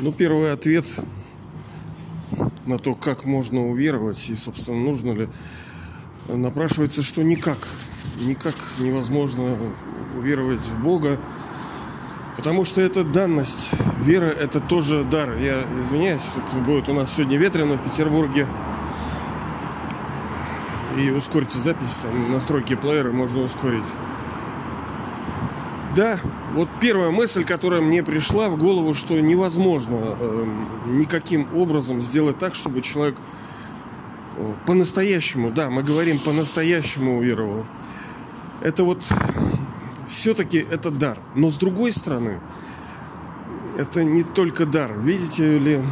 Ну, первый ответ на то, как можно уверовать и, собственно, нужно ли, напрашивается, что никак. Никак невозможно уверовать в Бога, потому что это данность. Вера – это тоже дар. Я извиняюсь, это будет у нас сегодня ветрено в Петербурге. И ускорите запись, там настройки плеера можно ускорить. Да, вот первая мысль, которая мне пришла в голову, что невозможно э, никаким образом сделать так, чтобы человек э, по-настоящему, да, мы говорим по-настоящему уверовал. Это вот все-таки это дар. Но с другой стороны, это не только дар. Видите ли,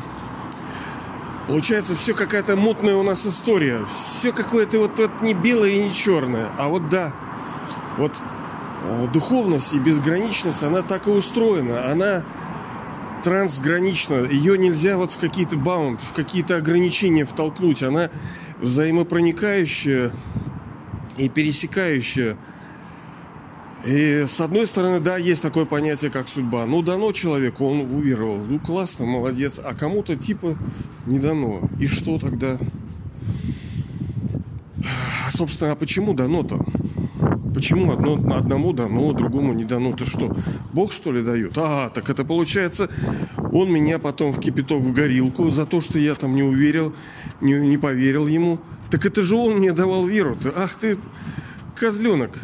получается все какая-то мутная у нас история. Все какое-то вот, вот не белое и не черное. А вот да, вот духовность и безграничность, она так и устроена. Она трансгранична. Ее нельзя вот в какие-то баунд, в какие-то ограничения втолкнуть. Она взаимопроникающая и пересекающая. И с одной стороны, да, есть такое понятие, как судьба. Ну, дано человеку, он уверовал. Ну, классно, молодец. А кому-то типа не дано. И что тогда? Собственно, а почему дано-то? Почему одно, одному дано, другому не дано? Ты что, Бог что ли дает? А, так это получается, он меня потом в кипяток в горилку за то, что я там не уверил, не, не поверил ему. Так это же он мне давал веру. -то. Ах ты, козленок.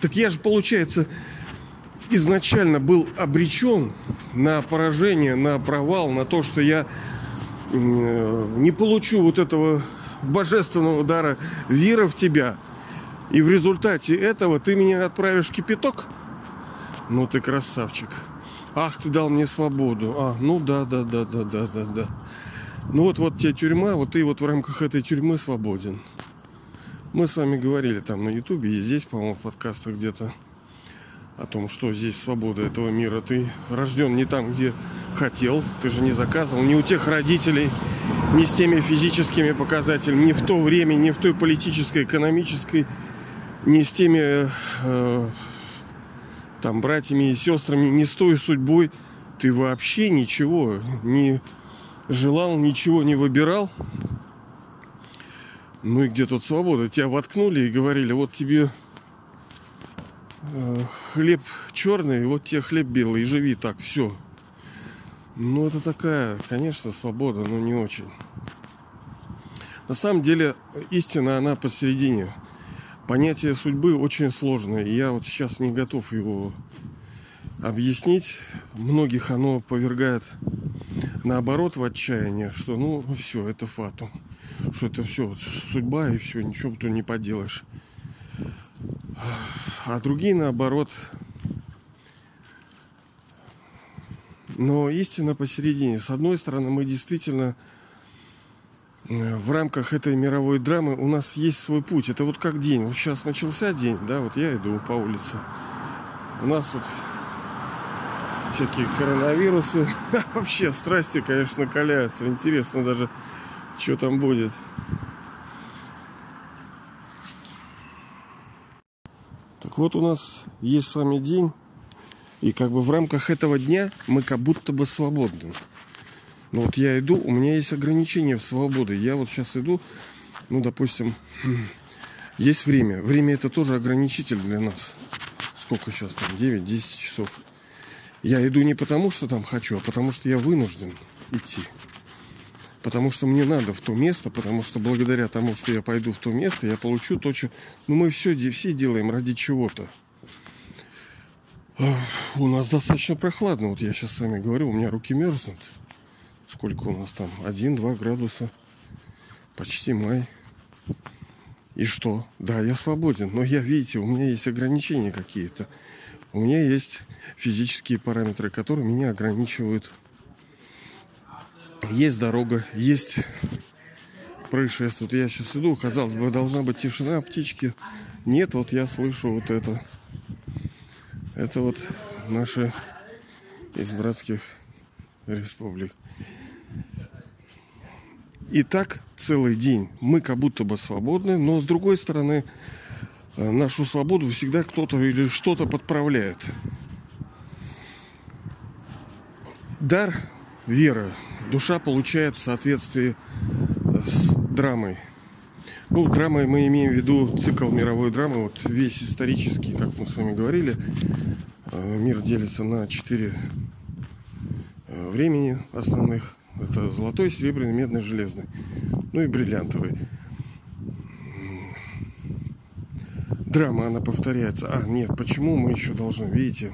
Так я же, получается, изначально был обречен на поражение, на провал, на то, что я не получу вот этого божественного удара веры в тебя – и в результате этого ты меня отправишь в кипяток? Ну ты красавчик. Ах, ты дал мне свободу. А, ну да, да, да, да, да, да, да. Ну вот, вот тебе тюрьма, вот ты вот в рамках этой тюрьмы свободен. Мы с вами говорили там на Ютубе и здесь, по-моему, в подкастах где-то о том, что здесь свобода этого мира. Ты рожден не там, где хотел, ты же не заказывал, не у тех родителей, не с теми физическими показателями, не в то время, не в той политической, экономической не с теми э, там братьями и сестрами, не с той судьбой, ты вообще ничего не желал, ничего не выбирал. Ну и где тут свобода? Тебя воткнули и говорили, вот тебе э, хлеб черный, вот тебе хлеб белый, живи так, все. Ну это такая, конечно, свобода, но не очень. На самом деле истина, она посередине – понятие судьбы очень сложное. И я вот сейчас не готов его объяснить. Многих оно повергает наоборот в отчаяние, что ну все, это фатум. Что это все судьба и все, ничего ты не поделаешь. А другие наоборот. Но истина посередине. С одной стороны, мы действительно в рамках этой мировой драмы у нас есть свой путь. Это вот как день. Вот сейчас начался день, да, вот я иду по улице. У нас тут всякие коронавирусы. Вообще страсти, конечно, накаляются. Интересно даже, что там будет. Так вот у нас есть с вами день. И как бы в рамках этого дня мы как будто бы свободны. Но вот я иду, у меня есть ограничения в свободе. Я вот сейчас иду, ну, допустим, есть время. Время это тоже ограничитель для нас. Сколько сейчас там? 9-10 часов. Я иду не потому, что там хочу, а потому что я вынужден идти. Потому что мне надо в то место, потому что благодаря тому, что я пойду в то место, я получу то, что... Ну, мы все, все делаем ради чего-то. У нас достаточно прохладно. Вот я сейчас с вами говорю, у меня руки мерзнут. Сколько у нас там? 1-2 градуса. Почти май. И что? Да, я свободен, но я, видите, у меня есть ограничения какие-то. У меня есть физические параметры, которые меня ограничивают. Есть дорога, есть происшествие. Вот я сейчас иду, казалось бы, должна быть тишина, птички. Нет, вот я слышу вот это. Это вот наши из братских республик. И так целый день мы как будто бы свободны, но с другой стороны э, нашу свободу всегда кто-то или что-то подправляет. Дар вера. Душа получает в соответствии с драмой. Ну, драмой мы имеем в виду цикл мировой драмы, вот весь исторический, как мы с вами говорили. Э, мир делится на четыре э, времени основных. Это золотой, серебряный, медный, железный. Ну и бриллиантовый. Драма, она повторяется. А, нет, почему мы еще должны, видите?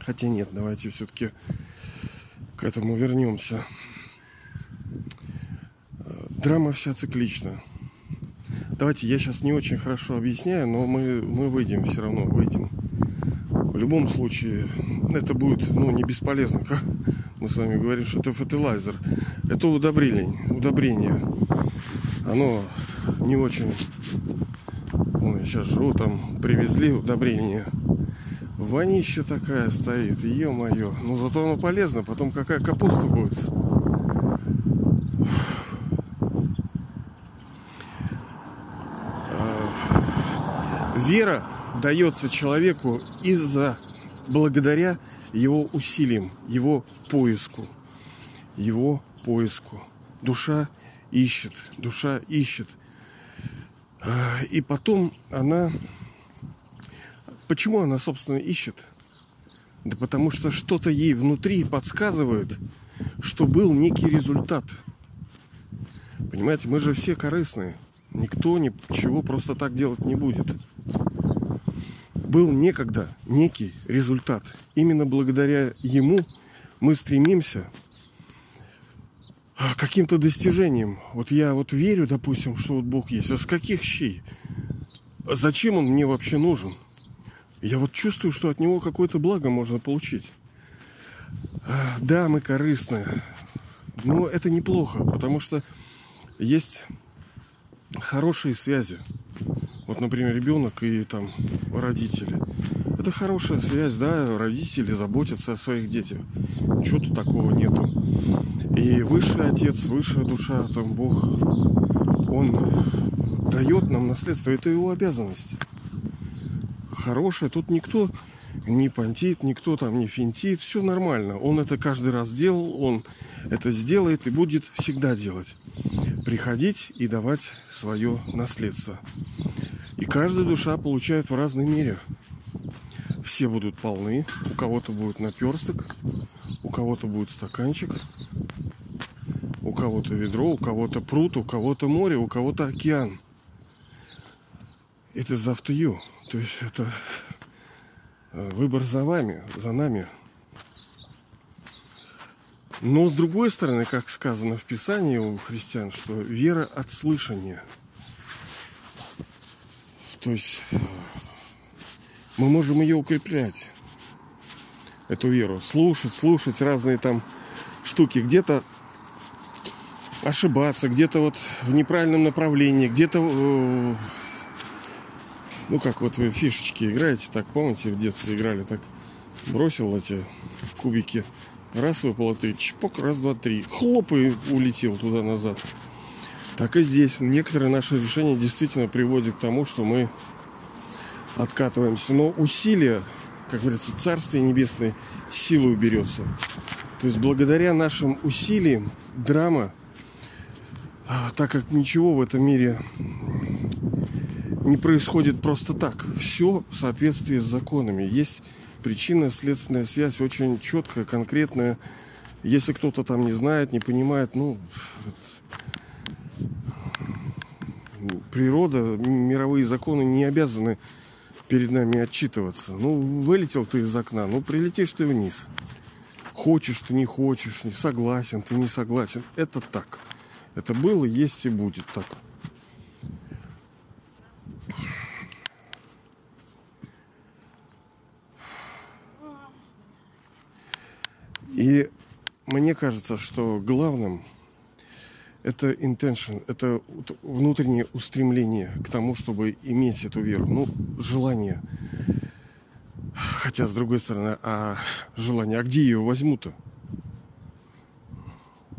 Хотя нет, давайте все-таки к этому вернемся. Драма вся циклична. Давайте, я сейчас не очень хорошо объясняю, но мы, мы выйдем, все равно выйдем. В любом случае, это будет ну, не бесполезно. Как мы с вами говорим, что это фетилайзер. Это удобрение. удобрение. Оно не очень... Ну, сейчас живу, там привезли удобрение Вонища такая стоит, ё-моё. Ну зато оно полезно, потом какая капуста будет. А, вера дается человеку из-за, благодаря его усилиям, его поиску. Его поиску. Душа ищет, душа ищет. А, и потом она Почему она, собственно, ищет? Да потому что что-то ей внутри подсказывает, что был некий результат. Понимаете, мы же все корыстные. Никто ничего просто так делать не будет. Был некогда некий результат. Именно благодаря ему мы стремимся к каким-то достижениям. Вот я вот верю, допустим, что вот Бог есть. А с каких щей? Зачем он мне вообще нужен? Я вот чувствую, что от него какое-то благо можно получить. Да, мы корыстны. Но это неплохо, потому что есть хорошие связи. Вот, например, ребенок и там родители. Это хорошая связь, да, родители заботятся о своих детях. Ничего тут такого нету. И высший отец, высшая душа, там Бог, он дает нам наследство. Это его обязанность хорошая. Тут никто не понтит, никто там не финтит. Все нормально. Он это каждый раз делал, он это сделает и будет всегда делать. Приходить и давать свое наследство. И каждая душа получает в разной мере. Все будут полны, у кого-то будет наперсток, у кого-то будет стаканчик, у кого-то ведро, у кого-то пруд, у кого-то море, у кого-то океан. Это за you. То есть это э, выбор за вами, за нами. Но с другой стороны, как сказано в Писании у христиан, что вера от слышания. То есть мы можем ее укреплять, эту веру. Слушать, слушать разные там штуки. Где-то ошибаться, где-то вот в неправильном направлении, где-то э, ну, как вот вы фишечки играете, так, помните, в детстве играли, так бросил эти кубики, раз выпало три, чпок, раз, два, три, хлоп и улетел туда-назад. Так и здесь. Некоторые наши решения действительно приводят к тому, что мы откатываемся. Но усилия, как говорится, Царствие Небесное силой берется. То есть благодаря нашим усилиям драма, а, так как ничего в этом мире не происходит просто так. Все в соответствии с законами. Есть причинно-следственная связь очень четкая, конкретная. Если кто-то там не знает, не понимает, ну, природа, мировые законы не обязаны перед нами отчитываться. Ну, вылетел ты из окна, ну, прилетишь ты вниз. Хочешь ты, не хочешь, не согласен, ты не согласен. Это так. Это было, есть и будет так. И мне кажется, что главным это intention, это внутреннее устремление к тому, чтобы иметь эту веру. Ну, желание. Хотя, с другой стороны, а желание, а где ее возьму-то?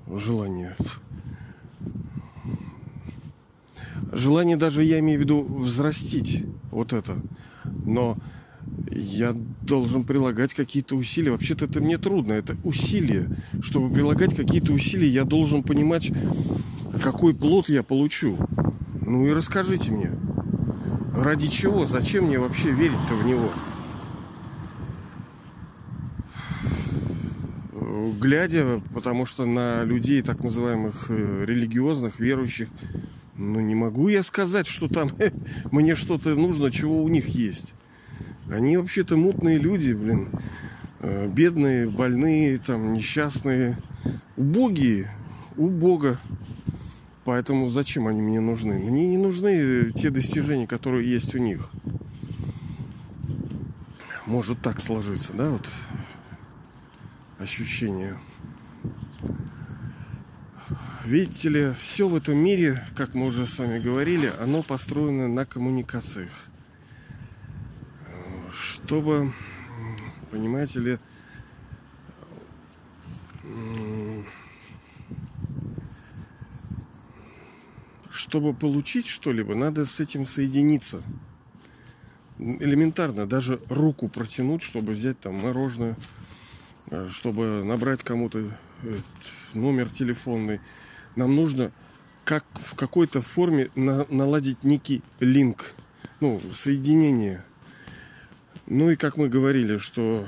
Желание. Желание даже, я имею в виду, взрастить вот это. Но я должен прилагать какие-то усилия. Вообще-то это мне трудно, это усилия. Чтобы прилагать какие-то усилия, я должен понимать, какой плод я получу. Ну и расскажите мне, ради чего, зачем мне вообще верить-то в него? Глядя, потому что на людей так называемых э, религиозных, верующих, ну не могу я сказать, что там мне что-то нужно, чего у них есть. Они вообще-то мутные люди, блин. Э, бедные, больные, там, несчастные. Убогие. У Бога. Поэтому зачем они мне нужны? Мне не нужны те достижения, которые есть у них. Может так сложиться, да, вот ощущение. Видите ли, все в этом мире, как мы уже с вами говорили, оно построено на коммуникациях чтобы, понимаете ли, чтобы получить что-либо, надо с этим соединиться. Элементарно, даже руку протянуть, чтобы взять там мороженое, э, чтобы набрать кому-то э, номер телефонный. Нам нужно как в какой-то форме на, наладить некий линк, ну, соединение – ну и как мы говорили, что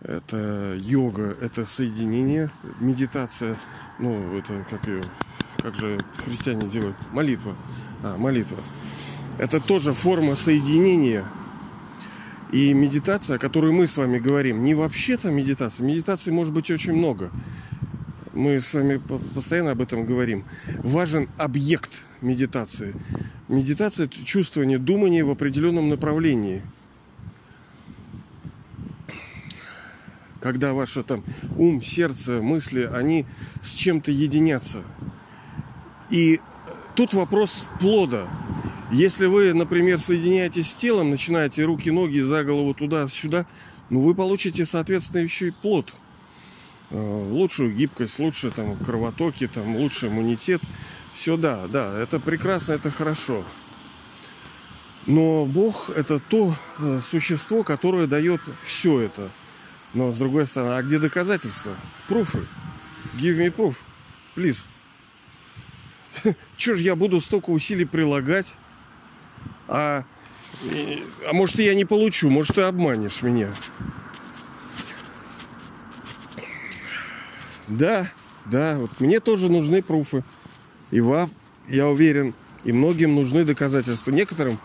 это йога, это соединение, медитация, ну это как ее, как же христиане делают, молитва, а молитва. Это тоже форма соединения. И медитация, о которой мы с вами говорим, не вообще-то медитация. Медитации может быть очень много. Мы с вами постоянно об этом говорим. Важен объект медитации. Медитация – это чувствование, думание в определенном направлении. Когда ваше там ум, сердце, мысли, они с чем-то единятся. И тут вопрос плода. Если вы, например, соединяетесь с телом, начинаете руки, ноги за голову туда-сюда, ну вы получите, соответственно, еще и плод. Э, лучшую гибкость, лучше там кровотоки, там лучший иммунитет – все, да, да, это прекрасно, это хорошо. Но Бог это то э, существо, которое дает все это. Но с другой стороны, а где доказательства? Пруфы. Give me proof. Please. Чего ж я буду столько усилий прилагать? А, а может я не получу, может ты обманешь меня. Да, да, вот мне тоже нужны пруфы. И вам, я уверен, и многим нужны доказательства. Некоторым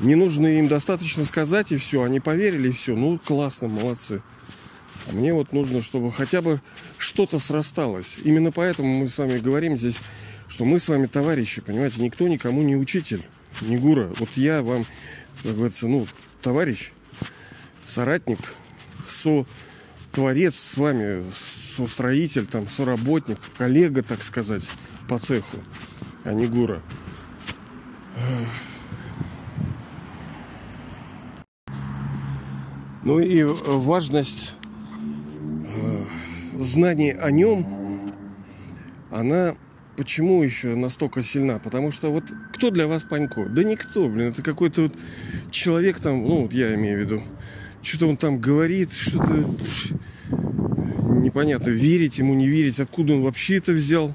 не нужны, им достаточно сказать, и все. Они поверили, и все. Ну, классно, молодцы. А мне вот нужно, чтобы хотя бы что-то срасталось. Именно поэтому мы с вами говорим здесь, что мы с вами товарищи, понимаете, никто никому не учитель, не гура. Вот я вам, как говорится, ну, товарищ, соратник, со творец с вами, состроитель, там, соработник, коллега, так сказать по цеху, а не Гура. Ну и важность э, знаний о нем, она почему еще настолько сильна? Потому что вот кто для вас Панько? Да никто, блин, это какой-то вот человек там, ну вот я имею в виду, что-то он там говорит, что-то непонятно, верить ему, не верить, откуда он вообще это взял.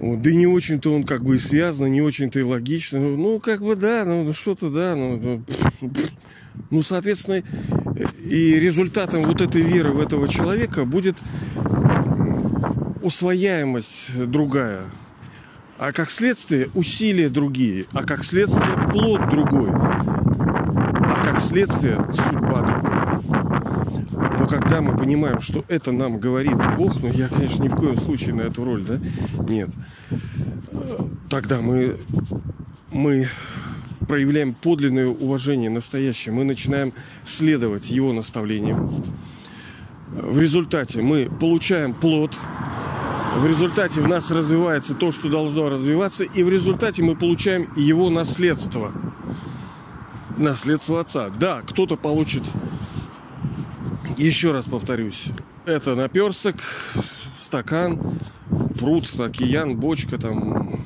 Вот, да не очень-то он как бы и связан, не очень-то и логично. Ну, ну как бы да, ну, ну что-то да. Ну, ну, ну, соответственно, и результатом вот этой веры в этого человека будет усвояемость другая. А как следствие усилия другие. А как следствие плод другой. А как следствие судьба другая. Но когда мы понимаем, что это нам говорит Бог, ну я, конечно, ни в коем случае на эту роль, да, нет, тогда мы, мы проявляем подлинное уважение настоящее, мы начинаем следовать его наставлениям. В результате мы получаем плод, в результате в нас развивается то, что должно развиваться, и в результате мы получаем его наследство. Наследство отца. Да, кто-то получит еще раз повторюсь, это наперсток, стакан, пруд, океан, бочка там.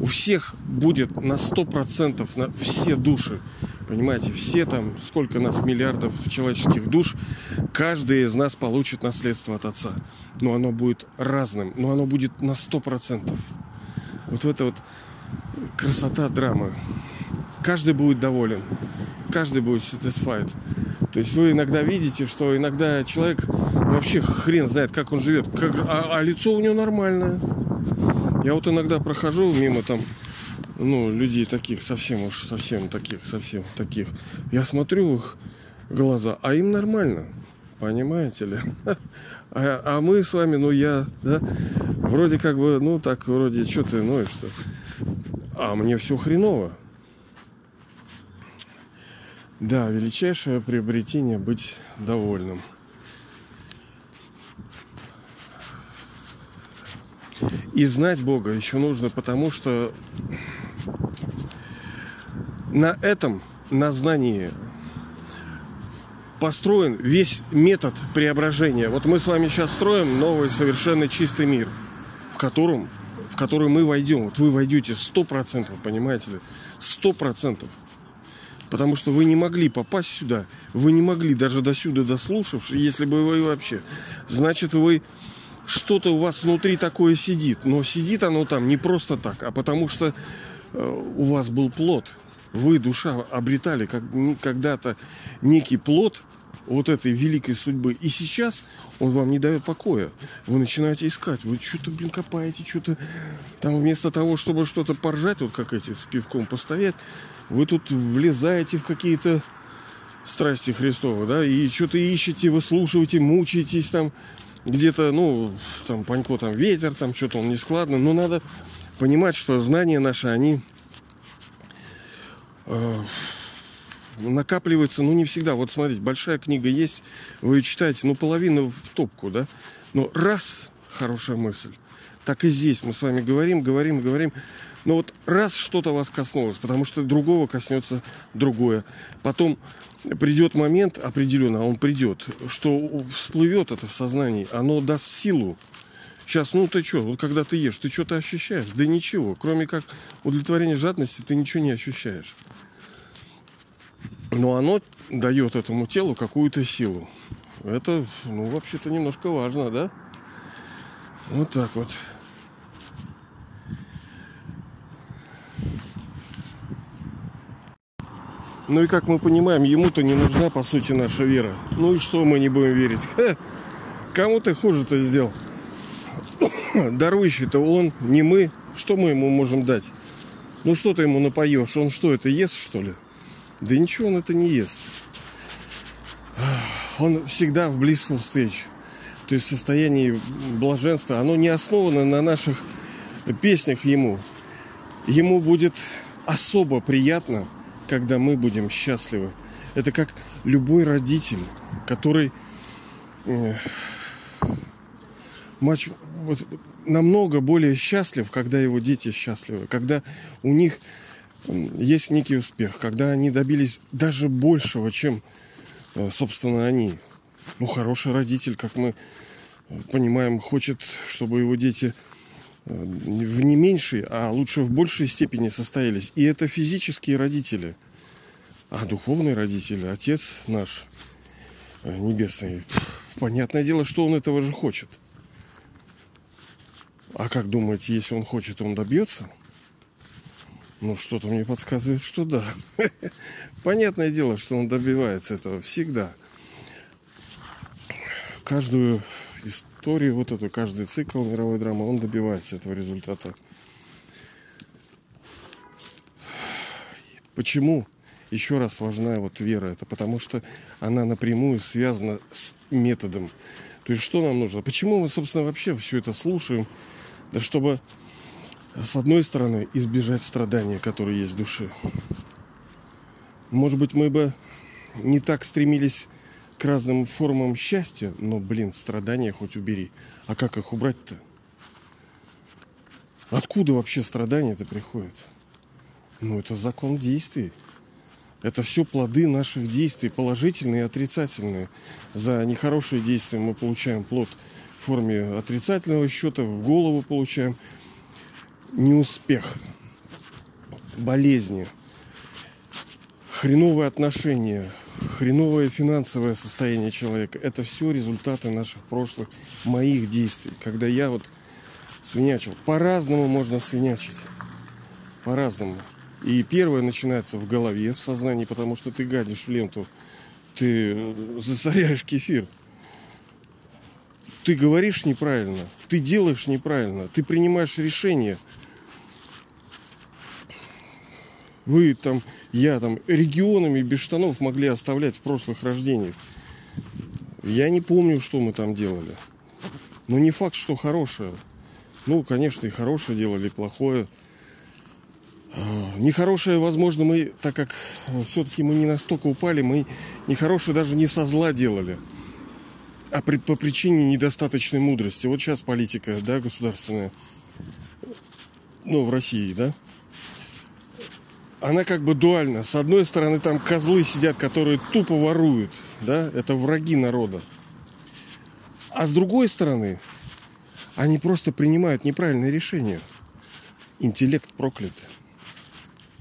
У всех будет на 100% на все души Понимаете, все там, сколько нас миллиардов человеческих душ, каждый из нас получит наследство от Отца. Но оно будет разным, но оно будет на сто процентов. Вот это вот красота драмы. Каждый будет доволен, каждый будет satisfied. То есть вы иногда видите, что иногда человек вообще хрен знает, как он живет, как, а, а лицо у него нормальное. Я вот иногда прохожу мимо там, ну, людей таких, совсем уж, совсем таких, совсем таких. Я смотрю в их глаза, а им нормально. Понимаете ли? А, а мы с вами, ну я, да, вроде как бы, ну так, вроде, что ты, и что. А мне все хреново. Да, величайшее приобретение быть довольным. И знать Бога еще нужно, потому что на этом, на знании построен весь метод преображения. Вот мы с вами сейчас строим новый совершенно чистый мир, в котором, в который мы войдем. Вот вы войдете сто процентов, понимаете ли? Сто процентов. Потому что вы не могли попасть сюда. Вы не могли даже до сюда дослушавшись, если бы вы вообще. Значит, вы что-то у вас внутри такое сидит. Но сидит оно там не просто так, а потому что э, у вас был плод. Вы, душа, обретали как, когда-то некий плод вот этой великой судьбы. И сейчас он вам не дает покоя. Вы начинаете искать. Вы что-то, блин, копаете, что-то там вместо того, чтобы что-то поржать, вот как эти с пивком постоять, вы тут влезаете в какие-то страсти Христовы, да, и что-то ищете, выслушиваете, мучаетесь там где-то, ну, там, Панько, там, ветер, там, что-то он нескладно, но надо понимать, что знания наши, они э, накапливаются, ну, не всегда. Вот смотрите, большая книга есть, вы ее читаете, ну, половину в топку, да, но раз хорошая мысль, так и здесь мы с вами говорим, говорим, говорим, но вот раз что-то вас коснулось, потому что другого коснется другое. Потом придет момент определенно, он придет, что всплывет это в сознании, оно даст силу. Сейчас, ну ты что, вот когда ты ешь, ты что-то ощущаешь? Да ничего, кроме как удовлетворения жадности, ты ничего не ощущаешь. Но оно дает этому телу какую-то силу. Это, ну, вообще-то немножко важно, да? Вот так вот. Ну и как мы понимаем, ему-то не нужна, по сути, наша вера. Ну и что мы не будем верить? Ха, кому ты хуже-то сделал? Дарующий-то он, не мы. Что мы ему можем дать? Ну что ты ему напоешь? Он что, это ест, что ли? Да ничего он это не ест. Он всегда в blissful stage. То есть в состоянии блаженства. Оно не основано на наших песнях ему. Ему будет особо приятно – когда мы будем счастливы. Это как любой родитель, который э, матч, вот, намного более счастлив, когда его дети счастливы, когда у них есть некий успех, когда они добились даже большего, чем, э, собственно, они. Ну, хороший родитель, как мы э, понимаем, хочет, чтобы его дети в не меньшей, а лучше в большей степени состоялись. И это физические родители. А духовные родители, отец наш э, небесный, понятное дело, что он этого же хочет. А как думаете, если он хочет, он добьется? Ну, что-то мне подсказывает, что да. Понятное дело, что он добивается этого всегда. Каждую историю, вот эту, каждый цикл мировой драмы, он добивается этого результата. Почему? Еще раз важна вот вера. Это потому что она напрямую связана с методом. То есть что нам нужно? Почему мы, собственно, вообще все это слушаем? Да чтобы, с одной стороны, избежать страдания, которые есть в душе. Может быть, мы бы не так стремились к разным формам счастья, но, блин, страдания хоть убери. А как их убрать-то? Откуда вообще страдания-то приходят? Ну, это закон действий. Это все плоды наших действий, положительные и отрицательные. За нехорошие действия мы получаем плод в форме отрицательного счета, в голову получаем неуспех, болезни, хреновые отношения, хреновое финансовое состояние человека. Это все результаты наших прошлых, моих действий. Когда я вот свинячил. По-разному можно свинячить. По-разному. И первое начинается в голове, в сознании, потому что ты гадишь в ленту. Ты засоряешь кефир. Ты говоришь неправильно. Ты делаешь неправильно. Ты принимаешь решения. Вы там, я там, регионами без штанов могли оставлять в прошлых рождениях. Я не помню, что мы там делали. Но не факт, что хорошее. Ну, конечно, и хорошее делали, и плохое. А, нехорошее, возможно, мы, так как все-таки мы не настолько упали, мы нехорошее даже не со зла делали, а при, по причине недостаточной мудрости. Вот сейчас политика, да, государственная, ну, в России, да, она как бы дуальна. С одной стороны, там козлы сидят, которые тупо воруют, да, это враги народа. А с другой стороны, они просто принимают неправильные решения. Интеллект проклят.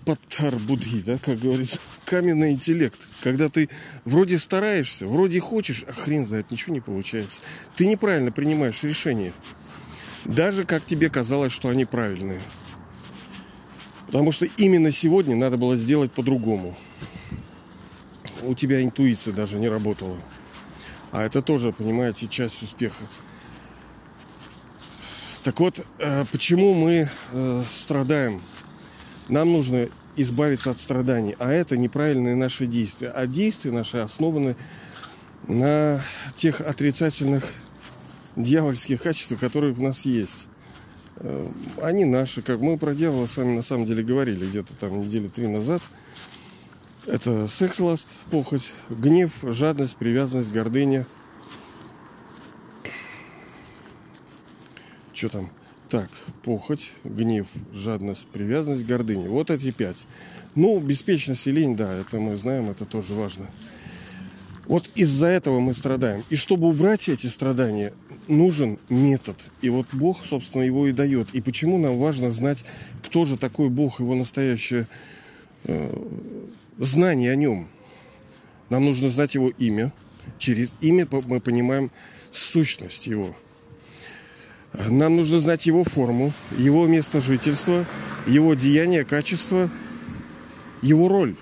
Паттар Будхи, да, как говорится, каменный интеллект. Когда ты вроде стараешься, вроде хочешь, а хрен знает, ничего не получается. Ты неправильно принимаешь решения. Даже как тебе казалось, что они правильные. Потому что именно сегодня надо было сделать по-другому. У тебя интуиция даже не работала. А это тоже, понимаете, часть успеха. Так вот, э, почему мы э, страдаем? Нам нужно избавиться от страданий, а это неправильные наши действия. А действия наши основаны на тех отрицательных дьявольских качествах, которые у нас есть. Э, они наши, как мы про дьявола с вами на самом деле говорили где-то там недели три назад. Это секс, ласт, похоть, гнев, жадность, привязанность, гордыня – Что там? Так, похоть, гнев, жадность, привязанность, гордыня. Вот эти пять. Ну, беспечность и лень, да, это мы знаем, это тоже важно. Вот из-за этого мы страдаем. И чтобы убрать эти страдания, нужен метод. И вот Бог, собственно, его и дает. И почему нам важно знать, кто же такой Бог, его настоящее э, знание о нем. Нам нужно знать его имя. Через имя мы понимаем сущность его. Нам нужно знать его форму, его место жительства, его деяние, качество, его роль.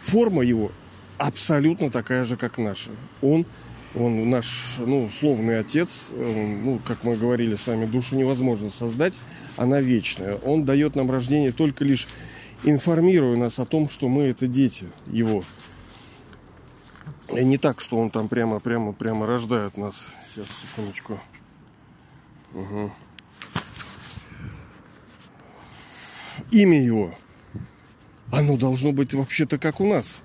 Форма его абсолютно такая же, как наша. Он, он наш, ну, условный отец, он, ну, как мы говорили с вами, душу невозможно создать, она вечная. Он дает нам рождение только лишь информируя нас о том, что мы это дети его. И не так, что он там прямо, прямо, прямо рождает нас. Сейчас, секундочку. Угу. Имя его, оно должно быть вообще-то как у нас.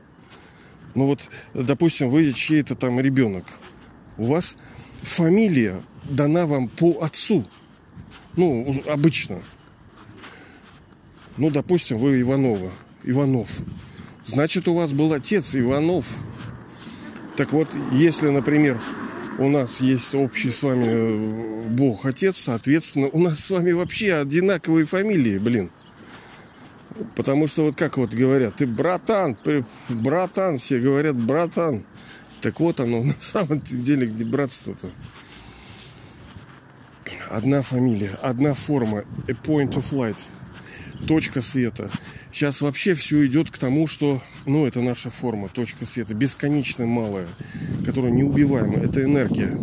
Ну вот, допустим, вы чей-то там ребенок. У вас фамилия дана вам по отцу. Ну, обычно. Ну, допустим, вы Иванова. Иванов. Значит, у вас был отец Иванов. Так вот, если, например, у нас есть общий с вами э, Бог Отец, соответственно, у нас с вами вообще одинаковые фамилии, блин. Потому что вот как вот говорят, ты братан, братан, все говорят братан. Так вот оно на самом деле, где братство-то. Одна фамилия, одна форма, a point of light, точка света. Сейчас вообще все идет к тому, что, ну, это наша форма, точка света, бесконечно малая, которая неубиваема. Это энергия.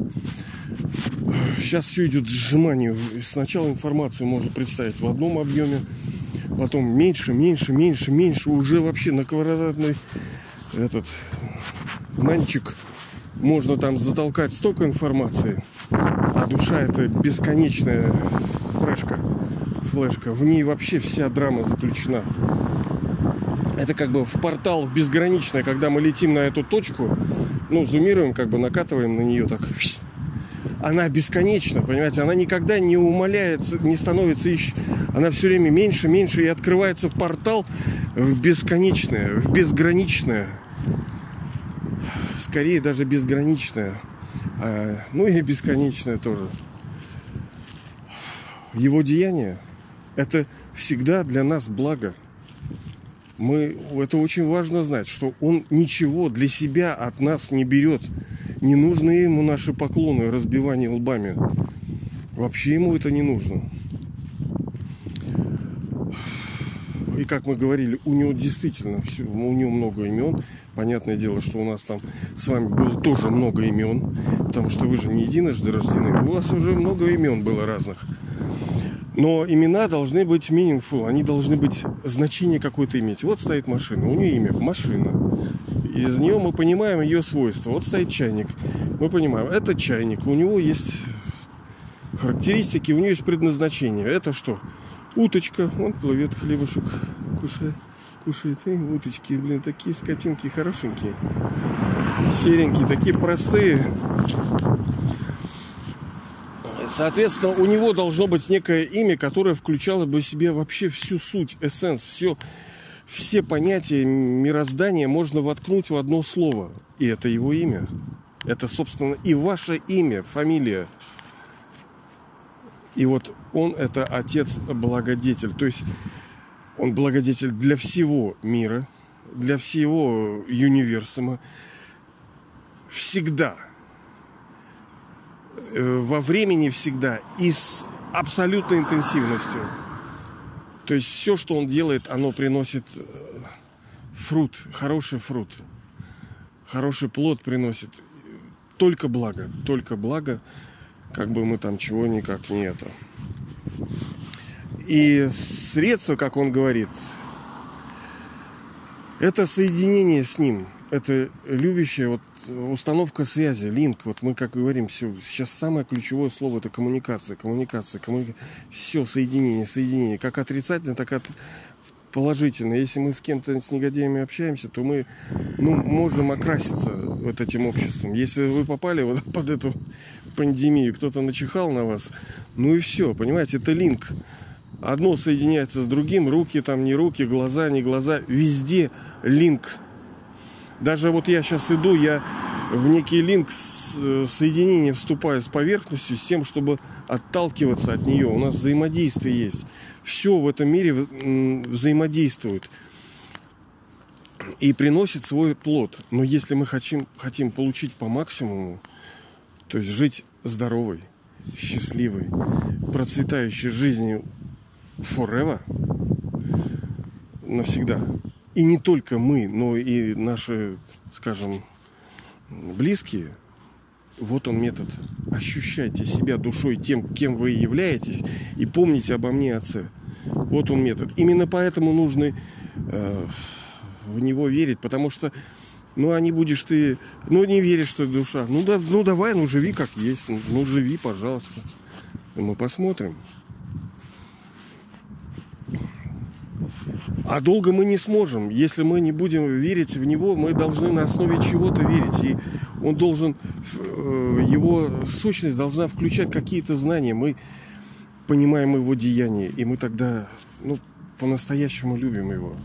Сейчас все идет к сжиманию. Сначала информацию можно представить в одном объеме, потом меньше, меньше, меньше, меньше. Уже вообще на квадратный этот нанчик можно там затолкать столько информации, а душа это бесконечная флешка флешка. В ней вообще вся драма заключена. Это как бы в портал в безграничное, когда мы летим на эту точку, ну, зумируем, как бы накатываем на нее так. Она бесконечна, понимаете, она никогда не умаляется, не становится еще. Она все время меньше, меньше, и открывается портал в бесконечное, в безграничное. Скорее даже безграничное. А, ну и бесконечное тоже. Его деяние – это всегда для нас благо. Мы, это очень важно знать, что он ничего для себя от нас не берет. Не нужны ему наши поклоны, разбивание лбами. Вообще ему это не нужно. И как мы говорили, у него действительно все, у него много имен. Понятное дело, что у нас там с вами было тоже много имен, потому что вы же не единожды рождены. У вас уже много имен было разных. Но имена должны быть meaningful, они должны быть значение какое-то иметь. Вот стоит машина, у нее имя машина. Из нее мы понимаем ее свойства. Вот стоит чайник. Мы понимаем, это чайник. У него есть характеристики, у него есть предназначение. Это что? Уточка. Он плывет, хлебушек кушает. Кушает. И уточки, блин, такие скотинки хорошенькие. Серенькие, такие простые. Соответственно, у него должно быть некое имя, которое включало бы в себе вообще всю суть, эссенс, все, все понятия мироздания можно воткнуть в одно слово. И это его имя. Это, собственно, и ваше имя, фамилия. И вот он это отец-благодетель. То есть он благодетель для всего мира, для всего универсума. Всегда – Э, во времени всегда и с абсолютной интенсивностью. То есть все, что он делает, оно приносит э, фрут, хороший фрут, хороший плод приносит. Только благо, только благо, как бы мы там чего никак не это. И средство, как он говорит, это соединение с ним, это любящее вот установка связи, линк, вот мы как говорим, все, сейчас самое ключевое слово это коммуникация, коммуникация, коммуника... все, соединение, соединение, как отрицательное, так и положительное. Если мы с кем-то, с негодяями общаемся, то мы ну, можем окраситься вот этим обществом. Если вы попали вот под эту пандемию, кто-то начихал на вас, ну и все, понимаете, это линк. Одно соединяется с другим, руки там не руки, глаза не глаза, везде линк даже вот я сейчас иду, я в некий линк с, соединения вступаю с поверхностью, с тем, чтобы отталкиваться от нее. У нас взаимодействие есть. Все в этом мире взаимодействует и приносит свой плод. Но если мы хотим, хотим получить по максимуму, то есть жить здоровой, счастливой, процветающей жизнью forever, навсегда, и не только мы, но и наши, скажем, близкие, вот он метод. Ощущайте себя душой тем, кем вы являетесь, и помните обо мне, Отце. Вот он метод. Именно поэтому нужно э, в него верить, потому что, ну, а не будешь ты, ну, не веришь, что душа. Ну, да, ну, давай, ну, живи как есть, ну, ну живи, пожалуйста. Мы посмотрим. А долго мы не сможем. Если мы не будем верить в него, мы должны на основе чего-то верить. И он должен, э, его сущность должна включать какие-то знания. Мы понимаем его деяния, и мы тогда ну, по-настоящему любим его.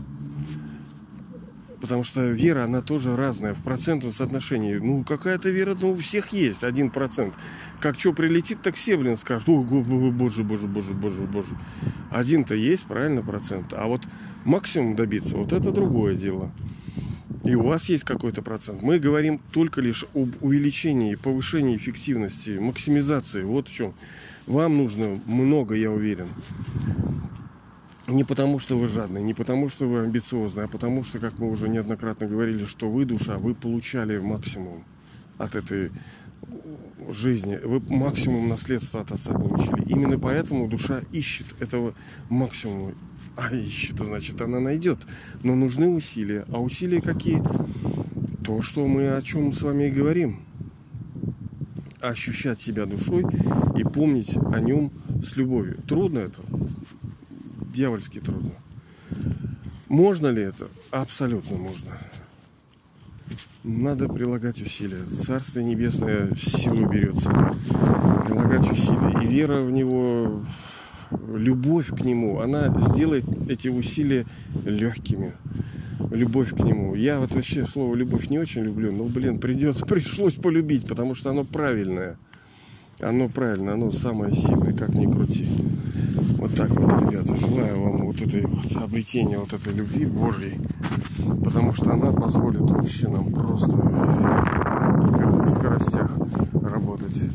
Потому что вера, она тоже разная в процентном соотношении. Ну, какая-то вера, ну, у всех есть, один процент. Как что прилетит, так все, блин, скажут, о, боже, боже, боже, боже, боже. Один-то есть, правильно, процент. А вот максимум добиться, вот это другое дело. И у вас есть какой-то процент. Мы говорим только лишь об увеличении, повышении эффективности, максимизации. Вот в чем. Вам нужно много, я уверен. Не потому, что вы жадный, не потому, что вы амбициозный, а потому, что, как мы уже неоднократно говорили, что вы, душа, вы получали максимум от этой жизни. Вы максимум наследства от отца получили. Именно поэтому душа ищет этого максимума. А ищет, значит, она найдет. Но нужны усилия. А усилия какие? То, что мы о чем с вами и говорим. Ощущать себя душой и помнить о нем с любовью. Трудно это? дьявольски трудно. Можно ли это? Абсолютно можно. Надо прилагать усилия. Царствие Небесное силу берется. Прилагать усилия. И вера в Него, любовь к Нему, она сделает эти усилия легкими. Любовь к Нему. Я вот вообще слово любовь не очень люблю, но, блин, придется, пришлось полюбить, потому что оно правильное. Оно правильно, оно самое сильное, как ни крути. Так вот, ребята, желаю вам вот этой вот обретения вот этой любви Божьей, потому что она позволит вообще нам просто на скоростях работать.